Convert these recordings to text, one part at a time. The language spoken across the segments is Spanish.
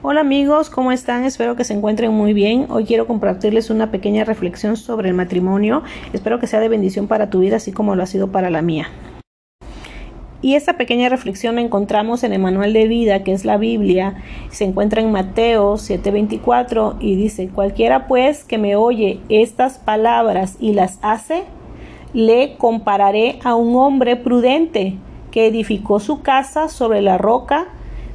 Hola amigos, ¿cómo están? Espero que se encuentren muy bien. Hoy quiero compartirles una pequeña reflexión sobre el matrimonio. Espero que sea de bendición para tu vida, así como lo ha sido para la mía. Y esta pequeña reflexión la encontramos en el manual de vida, que es la Biblia. Se encuentra en Mateo 7:24 y dice, cualquiera pues que me oye estas palabras y las hace, le compararé a un hombre prudente que edificó su casa sobre la roca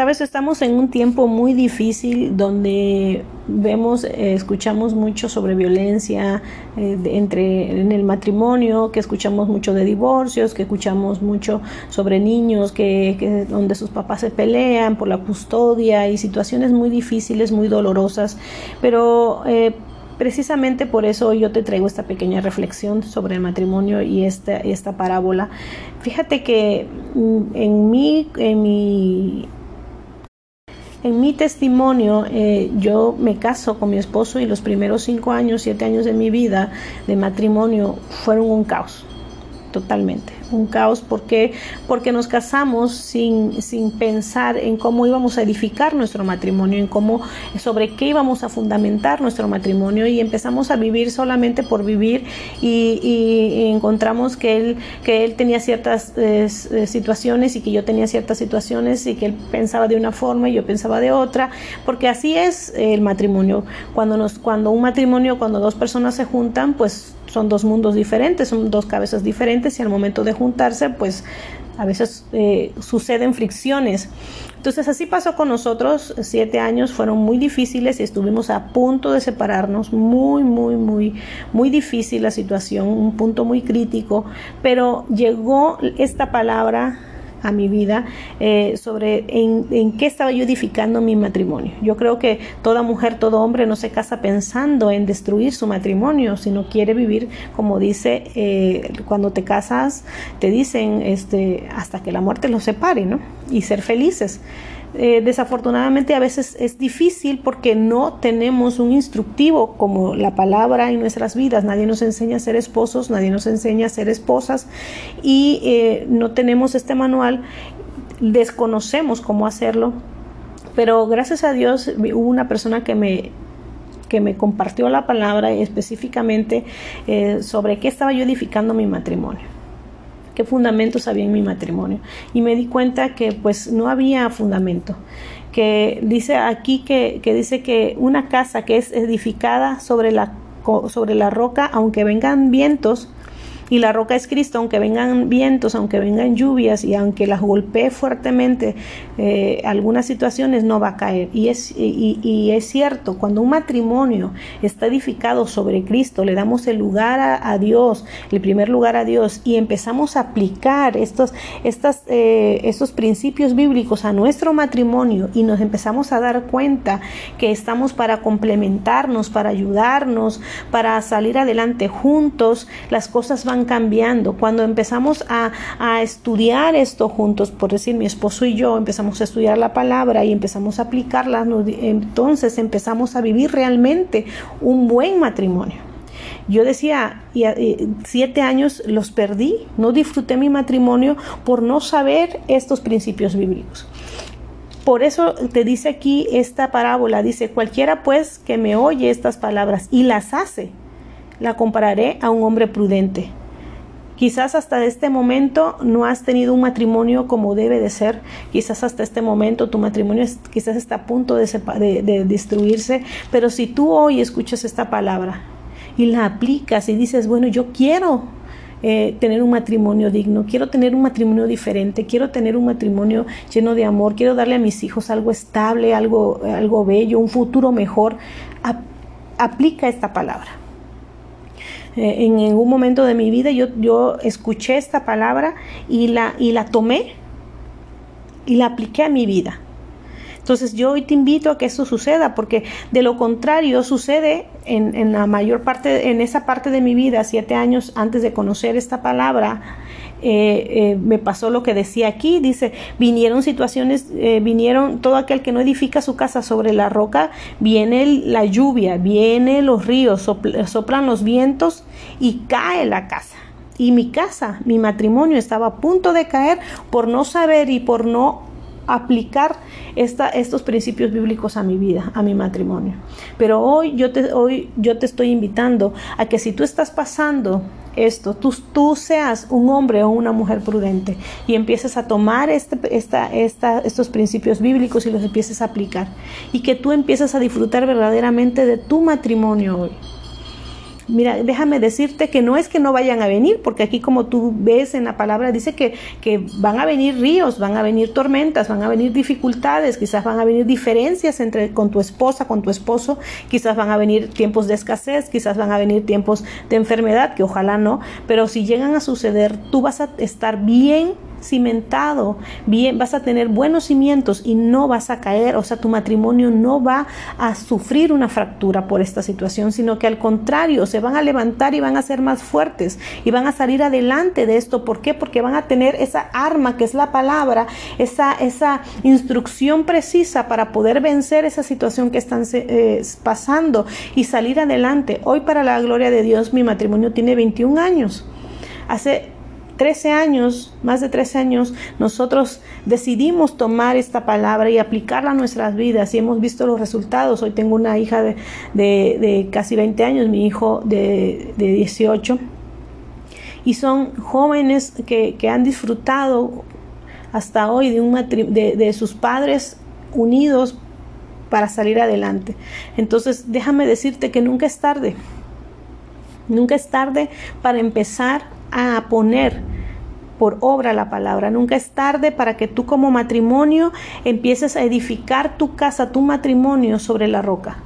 Sabes, estamos en un tiempo muy difícil donde vemos, eh, escuchamos mucho sobre violencia eh, entre en el matrimonio, que escuchamos mucho de divorcios, que escuchamos mucho sobre niños que, donde sus papás se pelean por la custodia y situaciones muy difíciles, muy dolorosas. Pero eh, precisamente por eso yo te traigo esta pequeña reflexión sobre el matrimonio y esta, esta parábola. Fíjate que mm, en mi, en mi en mi testimonio, eh, yo me caso con mi esposo y los primeros cinco años, siete años de mi vida de matrimonio fueron un caos, totalmente un caos. porque Porque nos casamos sin, sin pensar en cómo íbamos a edificar nuestro matrimonio, en cómo, sobre qué íbamos a fundamentar nuestro matrimonio y empezamos a vivir solamente por vivir y, encontramos que él, que él tenía ciertas eh, situaciones y que yo tenía ciertas situaciones y que él pensaba de una forma y yo pensaba de otra, porque así es el matrimonio. Cuando, nos, cuando un matrimonio, cuando dos personas se juntan, pues son dos mundos diferentes, son dos cabezas diferentes y al momento de juntarse, pues a veces eh, suceden fricciones. Entonces así pasó con nosotros, siete años fueron muy difíciles y estuvimos a punto de separarnos, muy, muy, muy, muy difícil la situación, un punto muy crítico, pero llegó esta palabra a mi vida eh, sobre en, qué estaba yo edificando mi matrimonio. Yo creo que toda mujer, todo hombre no se casa pensando en destruir su matrimonio, sino quiere vivir como dice eh, cuando te casas, te dicen este, hasta que la muerte los separe, ¿no? Y ser felices. Eh, desafortunadamente a veces es difícil porque no tenemos un instructivo como la palabra en nuestras vidas. Nadie nos enseña a ser esposos, nadie nos enseña a ser esposas y eh, no tenemos este manual, desconocemos cómo hacerlo. Pero gracias a Dios hubo una persona que me que me compartió la palabra específicamente eh, sobre qué estaba yo edificando mi matrimonio qué fundamentos había en mi matrimonio. Y me di cuenta que pues no había fundamento. Que dice aquí que, que dice que una casa que es edificada sobre la, sobre la roca, aunque vengan vientos, y la roca es Cristo, aunque vengan vientos, aunque vengan lluvias y aunque las golpee fuertemente eh, algunas situaciones, no va a caer. Y es, y, es cierto, cuando un matrimonio está edificado sobre Cristo, le damos el lugar a, Dios, el primer lugar a Dios, y empezamos a aplicar estos, estas, eh, estos principios bíblicos a nuestro matrimonio y nos empezamos a dar cuenta que estamos para complementarnos, para ayudarnos, para salir adelante juntos, las cosas van cambiando. Cuando empezamos a, estudiar esto juntos, por decir mi esposo y yo, empezamos a estudiar la palabra y empezamos a aplicarla, entonces empezamos a vivir realmente un buen matrimonio. Yo decía, siete años los perdí, no disfruté mi matrimonio por no saber estos principios bíblicos. Por eso te dice aquí esta parábola, dice, cualquiera pues que me oye estas palabras y las hace, la compararé a un hombre prudente Quizás hasta este momento no has tenido un matrimonio como debe de ser. Quizás hasta este momento tu matrimonio quizás está a punto de, de, destruirse. Pero si tú hoy escuchas esta palabra y la aplicas y dices, bueno, yo quiero eh, tener un matrimonio digno, quiero tener un matrimonio diferente, quiero tener un matrimonio lleno de amor, quiero darle a mis hijos algo estable, algo, algo bello, un futuro mejor. aplica esta palabra. Eh, en algún momento de mi vida yo, yo escuché esta palabra y la, y la tomé y la apliqué a mi vida. Entonces yo hoy te invito a que eso suceda, porque de lo contrario sucede en, en la mayor parte, en esa parte de mi vida, siete años antes de conocer esta palabra, eh, eh, me pasó lo que decía aquí, dice, vinieron situaciones, eh, vinieron todo aquel que no edifica su casa sobre la roca, viene la lluvia, viene los ríos, soplan los vientos y cae la casa. Y mi casa, mi matrimonio estaba a punto de caer por no saber y por no aplicar estos principios bíblicos a mi vida, a mi matrimonio. Pero hoy yo te, hoy yo te estoy invitando a que si tú estás pasando esto, tú, tú seas un hombre o una mujer prudente y empieces a tomar este, esta, esta, estos principios bíblicos y los empieces a aplicar y que tú empieces a disfrutar verdaderamente de tu matrimonio hoy. Mira, déjame decirte que no es que no vayan a venir, porque aquí como tú ves en la palabra dice que, que van a venir ríos, van a venir tormentas, van a venir dificultades, quizás van a venir diferencias entre con tu esposa, con tu esposo, quizás van a venir tiempos de escasez, quizás van a venir tiempos de enfermedad, que ojalá no, pero si llegan a suceder, tú vas a estar bien cimentado, bien, vas a tener buenos cimientos y no vas a caer, o sea, tu matrimonio no va a sufrir una fractura por esta situación, sino que al contrario, se van a levantar y van a ser más fuertes y van a salir adelante de esto. ¿Por qué? Porque van a tener esa arma que es la palabra, esa, esa instrucción precisa para poder vencer esa situación que están eh, pasando y salir adelante. Hoy para la gloria de Dios mi matrimonio tiene 21 años. Hace 13 años, más de 13 años, nosotros decidimos tomar esta palabra y aplicarla a nuestras vidas y hemos visto los resultados. Hoy tengo una hija de, casi 20 años, mi hijo de, 18, y son jóvenes que, han disfrutado hasta hoy de, un de sus padres unidos para salir adelante. Entonces, déjame decirte que nunca es tarde. Nunca es tarde para empezar a poner por obra la palabra. Nunca es tarde para que tú como matrimonio empieces a edificar tu casa, tu matrimonio sobre la roca.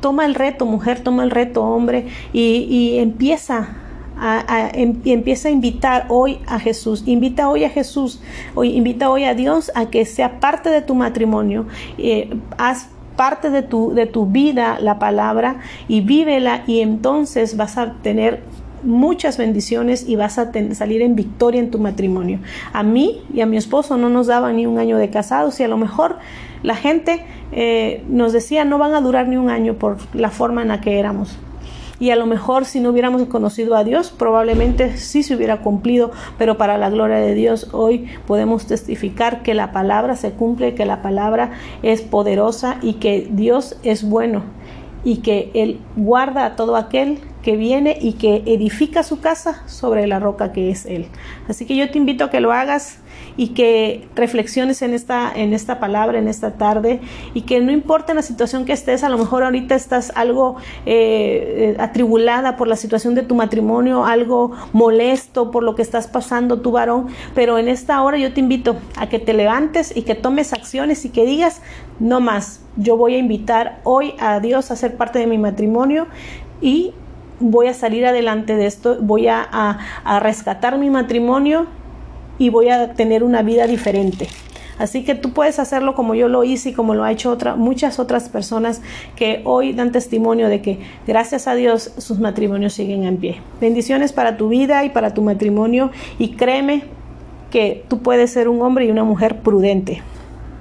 Toma el reto, mujer, toma el reto, hombre, y, empieza a, em, empieza a invitar hoy a Jesús, invita hoy a Jesús, hoy, invita hoy a Dios a que sea parte de tu matrimonio, eh, haz parte de tu, de tu vida la palabra y vívela y entonces vas a tener muchas bendiciones y vas a salir en victoria en tu matrimonio. A mí y a mi esposo no nos daban ni un año de casados y a lo mejor la gente eh, nos decía no van a durar ni un año por la forma en la que éramos. Y a lo mejor si no hubiéramos conocido a Dios, probablemente sí se hubiera cumplido, pero para la gloria de Dios hoy podemos testificar que la palabra se cumple, que la palabra es poderosa y que Dios es bueno y que Él guarda a todo aquel que viene y que edifica su casa sobre la roca que es Él. Así que yo te invito a que lo hagas y que reflexiones en esta, en esta palabra, en esta tarde, y que no importa la situación que estés, a lo mejor ahorita estás algo eh, atribulada por la situación de tu matrimonio, algo molesto por lo que estás pasando tu varón, pero en esta hora yo te invito a que te levantes y que tomes acciones y que digas, no más, yo voy a invitar hoy a Dios a ser parte de mi matrimonio y voy a salir adelante de esto, voy a, rescatar mi matrimonio y voy a tener una vida diferente. Así que tú puedes hacerlo como yo lo hice y como lo ha hecho otra, muchas otras personas que hoy dan testimonio de que gracias a Dios sus matrimonios siguen en pie. Bendiciones para tu vida y para tu matrimonio y créeme que tú puedes ser un hombre y una mujer prudente.